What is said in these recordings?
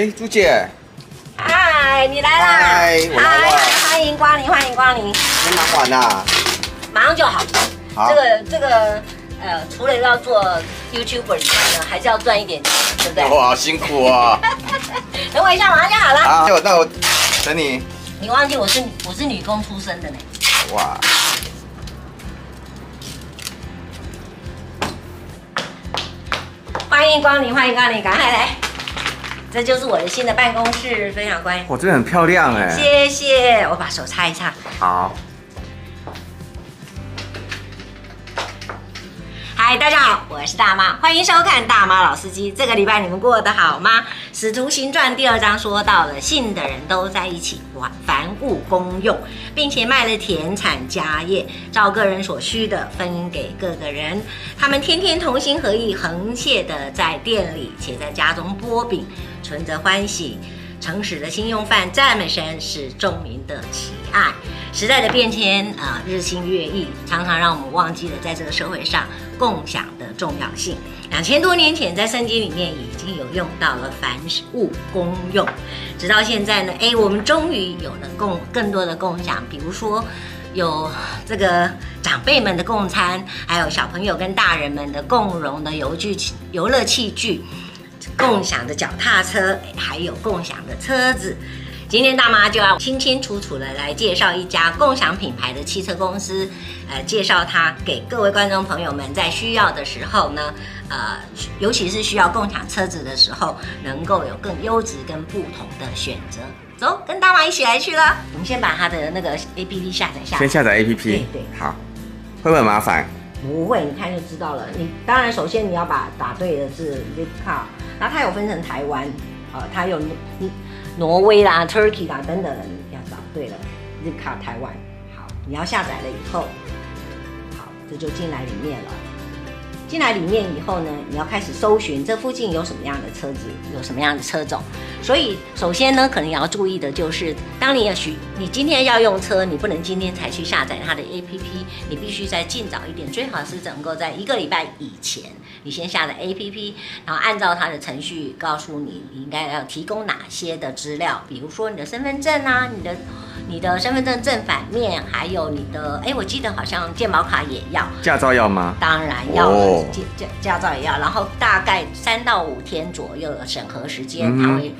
哎，朱姐，嗨，你来啦！嗨，我来了。欢迎光临，欢迎光临。你忙完啦？马上就好。好。这个这个呃，除了要做 YouTuber 以外呢，还是要赚一点钱，对不对？哇，好辛苦啊！等我一下，马上就好了。好，那我那我等你。你忘记我是我是女工出身的呢。哇。欢迎光临，欢迎光临，赶快来！这就是我的新的办公室，非常乖。哇，这很漂亮哎！谢谢，我把手擦一擦。好。嗨，大家好，我是大妈，欢迎收看《大妈老司机》。这个礼拜你们过得好吗？《使徒行传》第二章说到了，信的人都在一起，凡物公用，并且卖了田产家业，照个人所需的分给各个人。他们天天同心合意，恒切的在店里，且在家中剥饼，存着欢喜。诚实的心用饭，赞美神，是众民的喜爱。时代的变迁啊、日新月异，常常让我们忘记了在这个社会上共享的重要性。两千多年前，在圣经里面已经有用到了凡物公用，直到现在呢，哎，我们终于有了共更多的共享，比如说有这个长辈们的共餐，还有小朋友跟大人们的共融的游具游乐器具。共享的脚踏车，还有共享的车子。今天大妈就要清清楚楚的来介绍一家共享品牌的汽车公司，呃，介绍它给各位观众朋友们，在需要的时候呢，呃，尤其是需要共享车子的时候，能够有更优质跟不同的选择。走，跟大妈一起来去了。我们先把它的那个 APP 下载下来。先下载 APP。对对。好，会不会麻烦？不会，你看就知道了。你当然首先你要把打对的是 Zipcar，然后它有分成台湾，呃，它有挪威啦、Turkey 啦等等，要找对了日卡台湾。好，你要下载了以后，好，这就进来里面了。进来里面以后呢，你要开始搜寻这附近有什么样的车子，有什么样的车种。所以首先呢，可能要注意的就是，当你要许你今天要用车，你不能今天才去下载它的 APP，你必须在尽早一点，最好是能够在一个礼拜以前，你先下载 APP，然后按照它的程序告诉你，你应该要提供哪些的资料，比如说你的身份证啊，你的。你的身份证正反面，还有你的，哎，我记得好像健保卡也要，驾照要吗？当然要了，驾驾驾照也要，然后大概三到五天左右的审核时间，他会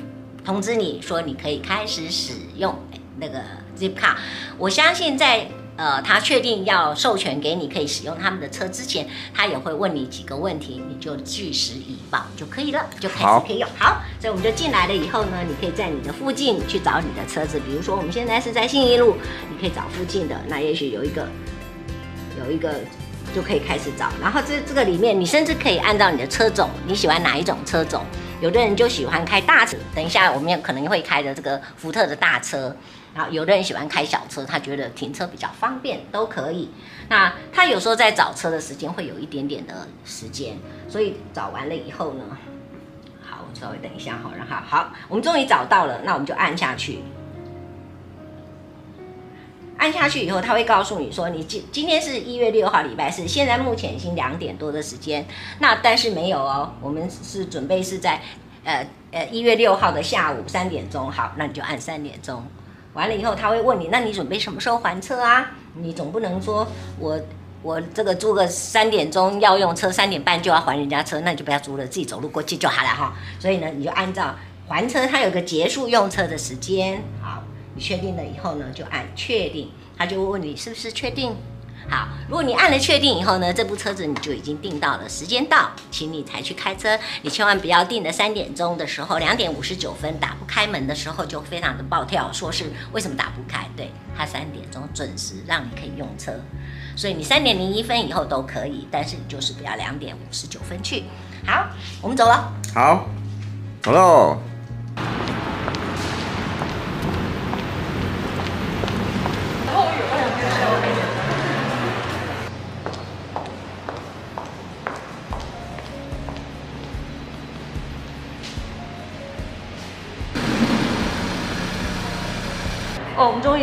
通知你说你可以开始使用那个 Zipcar。我相信在。呃，他确定要授权给你可以使用他们的车之前，他也会问你几个问题，你就据实以报就可以了，就开始可以用。好，好，所以我们就进来了以后呢，你可以在你的附近去找你的车子，比如说我们现在是在信义路，你可以找附近的，那也许有一个，有一个就可以开始找。然后这这个里面，你甚至可以按照你的车种，你喜欢哪一种车种？有的人就喜欢开大车，等一下我们也可能会开着这个福特的大车。然后有的人喜欢开小车，他觉得停车比较方便，都可以。那他有时候在找车的时间会有一点点的时间，所以找完了以后呢，好，稍微等一下哈，然后好，我们终于找到了，那我们就按下去。按下去以后，他会告诉你说，你今今天是一月六号礼拜四，现在目前已经两点多的时间。那但是没有哦，我们是准备是在呃呃一月六号的下午三点钟。好，那你就按三点钟。完了以后，他会问你，那你准备什么时候还车啊？你总不能说我我这个租个三点钟要用车，三点半就要还人家车，那你就不要租了，自己走路过去就好了哈。所以呢，你就按照还车，它有个结束用车的时间。好，你确定了以后呢，就按确定，他就会问你是不是确定。好，如果你按了确定以后呢，这部车子你就已经订到了，时间到，请你才去开车。你千万不要订的三点钟的时候，两点五十九分打不开门的时候就非常的暴跳，说是为什么打不开？对，他三点钟准时让你可以用车，所以你三点零一分以后都可以，但是你就是不要两点五十九分去。好，我们走了。好，走喽。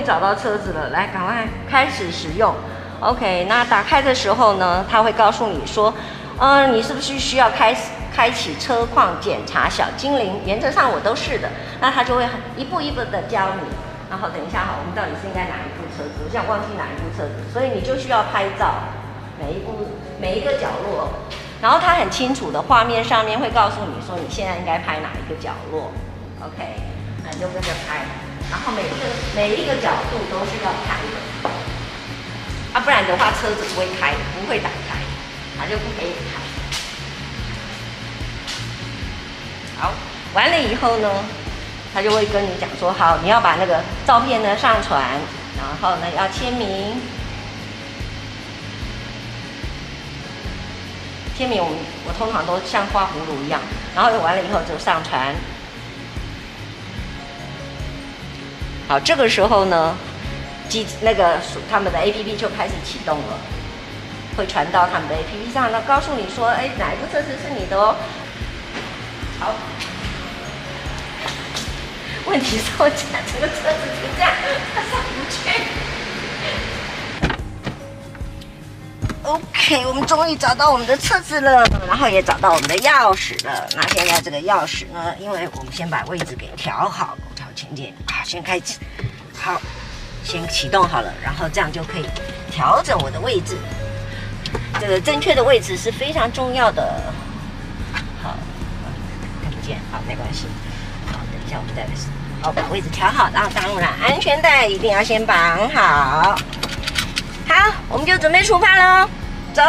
找到车子了，来，赶快开始使用。OK，那打开的时候呢，他会告诉你说，呃，你是不是需要开开启车况检查小精灵？原则上我都是的。那他就会一步一步的教你。然后等一下哈，我们到底是应该哪一部车子？我想忘记哪一部车子，所以你就需要拍照，每一步每一个角落。然后他很清楚的画面上面会告诉你说你现在应该拍哪一个角落。OK，那你就跟着拍。然后每一个每一个角度都是要拍的，啊，不然的话车子不会开，不会打开，它就不可以开。好，完了以后呢，他就会跟你讲说，好，你要把那个照片呢上传，然后呢要签名，签名我我通常都像画葫芦一样，然后完了以后就上传。好，这个时候呢，机那个他们的 APP 就开始启动了，会传到他们的 APP 上，那告诉你说，哎，哪一部车子是你的哦？好，问题是我家这个车子就这样，它上不去。OK，我们终于找到我们的车子了，然后也找到我们的钥匙了。那现在这个钥匙呢，因为我们先把位置给调好。请进啊，先开始，好，先启动好了，然后这样就可以调整我的位置。这个正确的位置是非常重要的。好，看不见，好，没关系。好，等一下我们再来试。好，把位置调好，然后当然安全带一定要先绑好。好，我们就准备出发喽，走。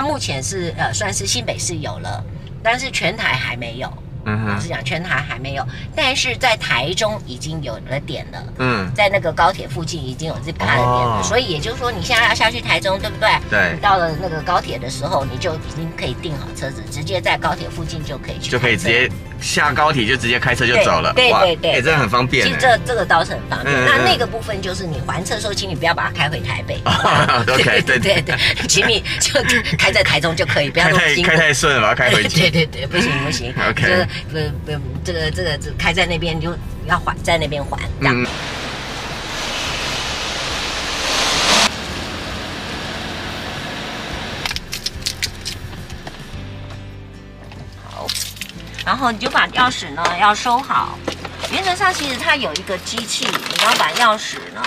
目前是呃算是新北市有了，但是全台还没有。嗯哼，老实讲全台还没有，但是在台中已经有了点了。嗯，在那个高铁附近已经有 Zipcar 的点了，哦、所以也就是说你现在要下去台中，对不对？对。到了那个高铁的时候，你就已经可以订好车子，直接在高铁附近就可以去。就可以直接下高铁就直接开车就走了。对对对，也真的很方便。其实这这个倒是很方便。嗯、那那个部分就是你还车的时候，请你不要把它开回台北。OK，对对对，请你就开在台中就可以，不要太开太顺了，把它开回去。对对对，不行不行。OK。不不，这个这个这开在那边就要还在那边还，这然后你就把钥匙呢要收好。原则上其实它有一个机器，你要把钥匙呢，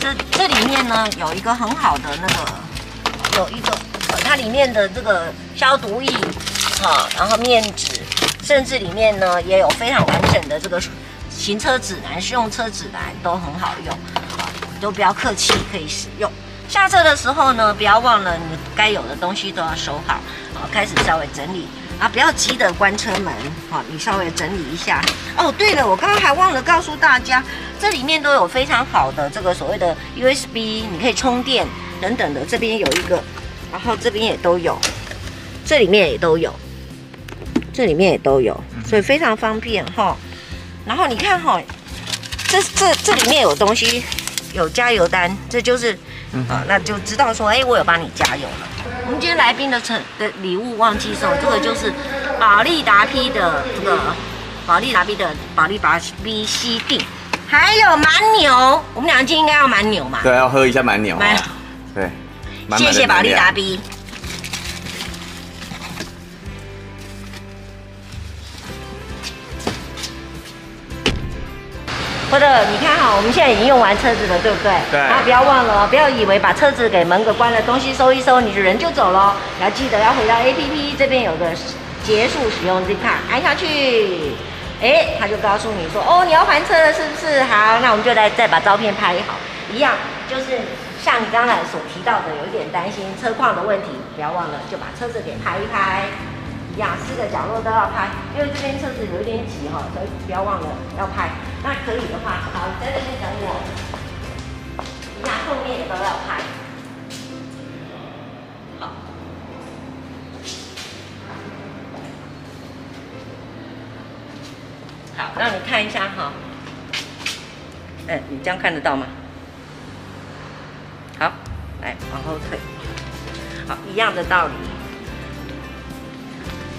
这这里面呢有一个很好的那个，有一个它里面的这个消毒液，好，然后面纸。甚至里面呢也有非常完整的这个行车指南、试用车指南都很好用，啊，都不要客气，可以使用。下车的时候呢，不要忘了你该有的东西都要收好，啊，开始稍微整理啊，不要急着关车门，好，你稍微整理一下。哦，对了，我刚刚还忘了告诉大家，这里面都有非常好的这个所谓的 USB，你可以充电等等的，这边有一个，然后这边也都有，这里面也都有。这里面也都有，所以非常方便哈。然后你看哈，这这这里面有东西，有加油单，这就是啊，那就知道说，哎，我有帮你加油了。我们今天来宾的成的礼物忘记送，这个就是保利达 P 的这个保利达 P 的保利达 B C D，还有蛮牛，我们两个今天应该要蛮牛嘛？对，要喝一下蛮牛。蛮对，谢谢保利达 B。或者你看哈，我们现在已经用完车子了，对不对？对。然后不要忘了，不要以为把车子给门给关了，东西收一收，你就人就走了。你要记得要回到 APP 这边有个结束使用 Zipcar，按下去，哎，他就告诉你说，哦，你要还车了，是不是？好，那我们就来再把照片拍好，一样，就是像你刚才所提到的，有一点担心车况的问题，不要忘了就把车子给拍一拍。雅思的角落都要拍，因为这边车子有点挤哈，所以不要忘了要拍。那可以的话，好，在这边等我。一样，后面也都要拍。好。好，让你看一下哈。嗯，你这样看得到吗？好，来往后退。好，一样的道理。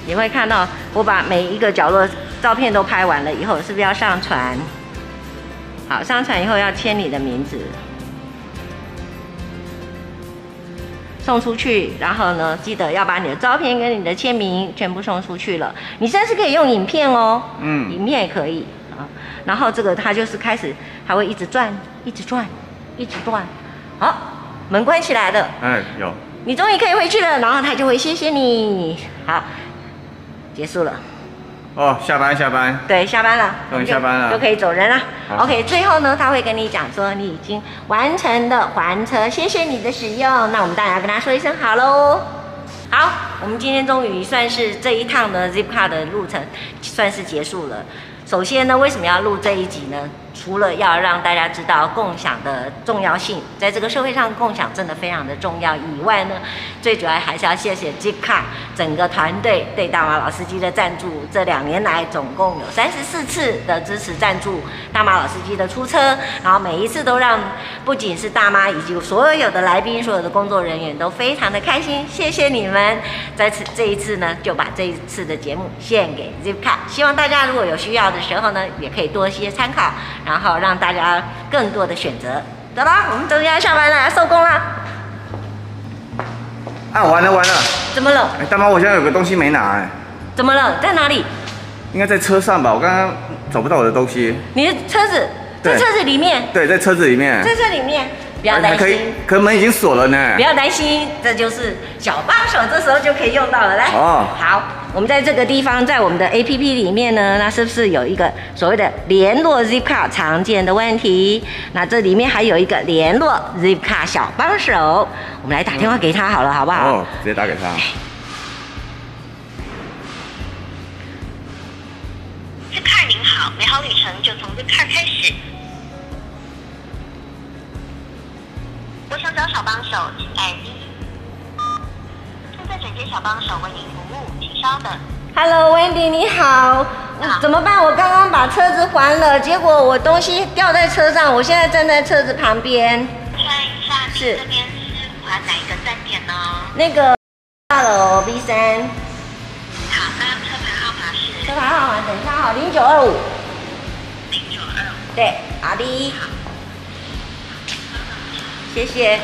你会看到我把每一个角落照片都拍完了以后，是不是要上传？好，上传以后要签你的名字，送出去。然后呢，记得要把你的照片跟你的签名全部送出去了。你现在是可以用影片哦，嗯，影片也可以啊。然后这个它就是开始，它会一直转，一直转，一直转。好，门关起来了。哎，有。你终于可以回去了，然后他就会谢谢你。好。结束了，哦，下班下班，对，下班了，终于下班了，就可以走人了。OK，最后呢，他会跟你讲说你已经完成的还车，谢谢你的使用。那我们当然要跟他说一声好喽。好，我们今天终于算是这一趟的 Zipcar 的路程算是结束了。首先呢，为什么要录这一集呢？除了要让大家知道共享的重要性，在这个社会上共享真的非常的重要以外呢，最主要还是要谢谢 Zipcar 整个团队对大马老司机的赞助。这两年来总共有三十四次的支持赞助大马老司机的出车，然后每一次都让不仅是大妈以及所有的来宾、所有的工作人员都非常的开心。谢谢你们！在此这一次呢，就把这一次的节目献给 z i p c a 希望大家如果有需要的时候呢，也可以多一些参考，然后。好，让大家更多的选择。走了，我们终于要下班了，要收工了。啊，完了完了！怎么了？哎，大妈，我现在有个东西没拿哎。怎么了？在哪里？应该在车上吧，我刚刚找不到我的东西。你的车子在车子里面？对，在车子里面。在车里面。不要担心，可以，可门已经锁了呢。不要担心，这就是小帮手，这时候就可以用到了。来，哦，好，我们在这个地方，在我们的 APP 里面呢，那是不是有一个所谓的联络 Zipcar 常见的问题？那这里面还有一个联络 Zipcar 小帮手，我们来打电话给他好了，好不好？哦，直接打给他。Zipcar 您好，美好旅程就从 Zipcar 开始。我想找小帮手，请按一。正在转接小帮手为您服务，请稍等。Hello，Wendy，你好。好。怎么办？我刚刚把车子还了，结果我东西掉在车上，我现在站在车子旁边。看一下，是这边是还哪一个站点呢？那个大楼 B 三。好，那车牌号码是？车牌号码等一下哈，零九二五。零九二五。对，好的。好。谢谢。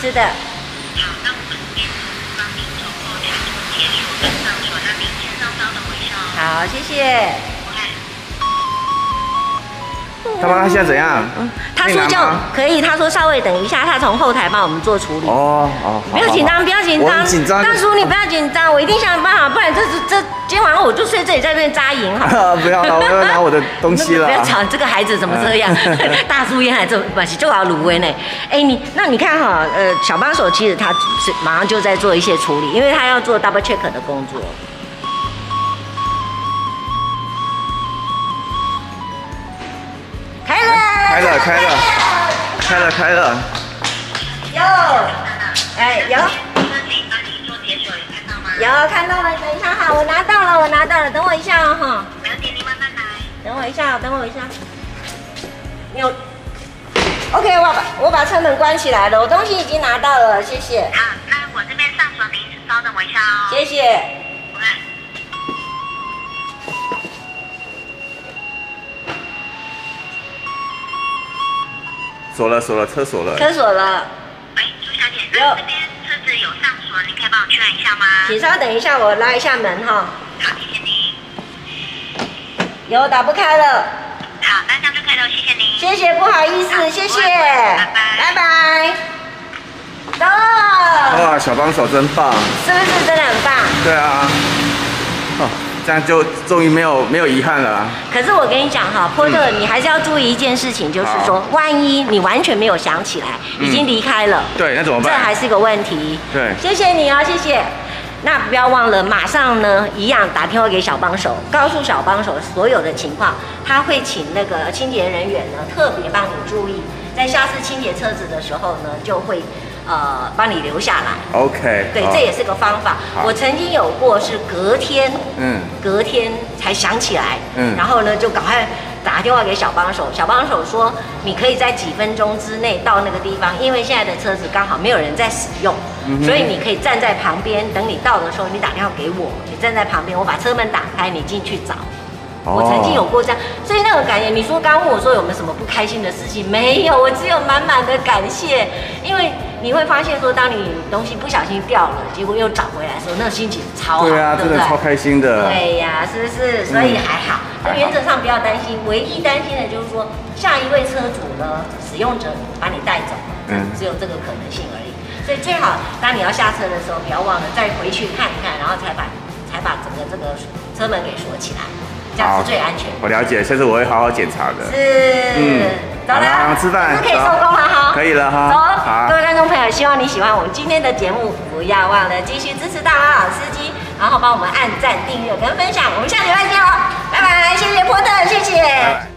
是的。好，那我们这边帮您走后台做结束跟上锁，那您先稍稍等我一下哦。好，谢谢。他妈，他现在怎样？嗯，他说叫可以，他说稍微等一下，他从后台帮我们做处理。哦哦，不要紧张，不要紧张。紧张。大叔，你不要紧张，我一定想办法，不然这是这今天晚上我就睡这里，在这边扎营哈。不要了，我要拿我的东西了。不要吵，这个孩子怎么这样？大叔烟还这把戏就要卤味呢。哎，你那你看哈，呃，小帮手其实他是马上就在做一些处理，因为他要做 double check 的工作。开了，开了，开了，开了。有，哎，有。有看到了，等一下哈，我拿到了，我拿到了，等我一下哦哈。没问题，你慢慢来。等我一下，等我一下。有。OK，我把我把车门关起来了，我东西已经拿到了，谢谢。啊，那我这边上锁，您稍等我一下哦。谢谢。锁了，锁了，车锁了。车锁了。喂，朱小姐，那这边车子有上锁，你可以帮我确认一下吗？请稍等一下，我拉一下门哈。好，谢谢您。有，打不开了。好，那这样就可以了，谢谢您。谢谢，不好意思，谢谢。拜拜。拜拜。到了。哇，小帮手真棒。是不是真的很棒？对啊。哦。这样就终于没有没有遗憾了啊。可是我跟你讲哈，波特，你还是要注意一件事情，就是说，万一你完全没有想起来，已经离开了，对，那怎么办？这还是个问题。对，谢谢你哦，谢谢。那不要忘了，马上呢，一样打电话给小帮手，告诉小帮手所有的情况，他会请那个清洁人员呢，特别帮你注意，在下次清洁车子的时候呢，就会。呃，帮你留下来。OK，对，这也是个方法。我曾经有过是隔天，嗯，隔天才想起来，嗯，然后呢就赶快打电话给小帮手，小帮手说你可以在几分钟之内到那个地方，因为现在的车子刚好没有人在使用，嗯、所以你可以站在旁边，等你到的时候，你打电话给我，你站在旁边，我把车门打开，你进去找。我曾经有过这样，所以那种感觉，你说刚问我说有没有什么不开心的事情？没有，我只有满满的感谢，因为你会发现说，当你东西不小心掉了，结果又找回来的时候，那个心情超好，对啊，真的超开心的。对呀、啊，是不是？所以还好，那、嗯、原则上不要担心，唯一担心的就是说，下一位车主呢，使用者把你带走，嗯，只有这个可能性而已。所以最好当你要下车的时候，不要忘了再回去看一看，然后才把才把整个这个车门给锁起来。这样是最安全。我了解，下次我会好好检查的。是，嗯，走了，吃饭，是可以收工了哈。可以了哈。走，各位观众朋友，希望你喜欢我们今天的节目，不要忘了继续支持大马老司机，然后帮我们按赞、订阅跟分享。我们下礼拜见哦，拜拜，谢谢波特，谢谢。